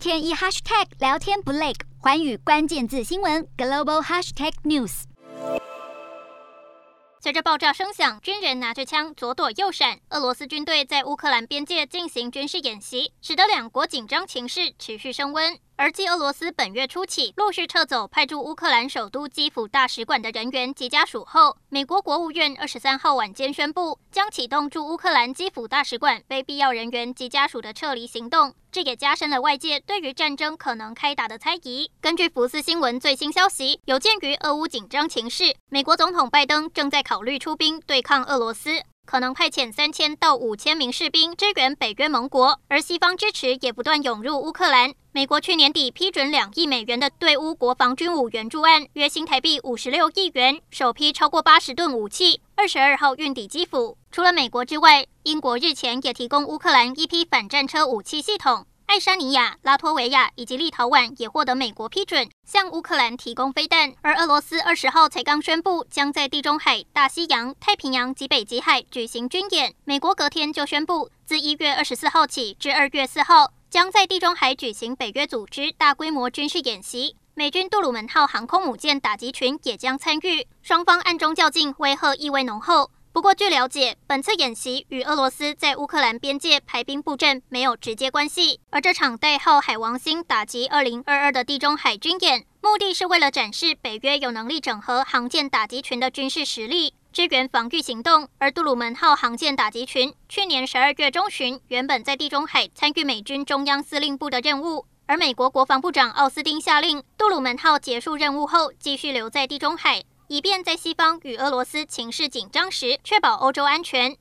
天一 hashtag 聊天不累，寰宇关键字新闻 global hashtag news。随着爆炸声响，军人拿着枪左躲右闪。俄罗斯军队在乌克兰边界进行军事演习，使得两国紧张情势持续升温。而继俄罗斯本月初起陆续撤走派驻乌克兰首都基辅大使馆的人员及家属后，美国国务院二十三号晚间宣布，将启动驻乌克兰基辅大使馆非必要人员及家属的撤离行动。这也加深了外界对于战争可能开打的猜疑。根据福斯新闻最新消息，有鉴于俄乌紧张情势，美国总统拜登正在考虑出兵对抗俄罗斯。可能派遣三千到五千名士兵支援北约盟国，而西方支持也不断涌入乌克兰。美国去年底批准两亿美元的对乌国防军武援助案，约新台币五十六亿元，首批超过八十吨武器，二十二号运抵基辅。除了美国之外，英国日前也提供乌克兰一批反战车武器系统。爱沙尼亚、拉脱维亚以及立陶宛也获得美国批准，向乌克兰提供飞弹。而俄罗斯二十号才刚宣布，将在地中海、大西洋、太平洋及北极海举行军演。美国隔天就宣布，自一月二十四号起至二月四号，将在地中海举行北约组织大规模军事演习。美军杜鲁门号航空母舰打击群也将参与，双方暗中较劲，威吓意味浓厚。不过，据了解，本次演习与俄罗斯在乌克兰边界排兵布阵没有直接关系。而这场代号“海王星”打击二零二二的地中海军演，目的是为了展示北约有能力整合航舰打击群的军事实力，支援防御行动。而杜鲁门号航舰打击群去年十二月中旬原本在地中海参与美军中央司令部的任务，而美国国防部长奥斯汀下令杜鲁门号结束任务后继续留在地中海。以便在西方与俄罗斯情势紧张时，确保欧洲安全。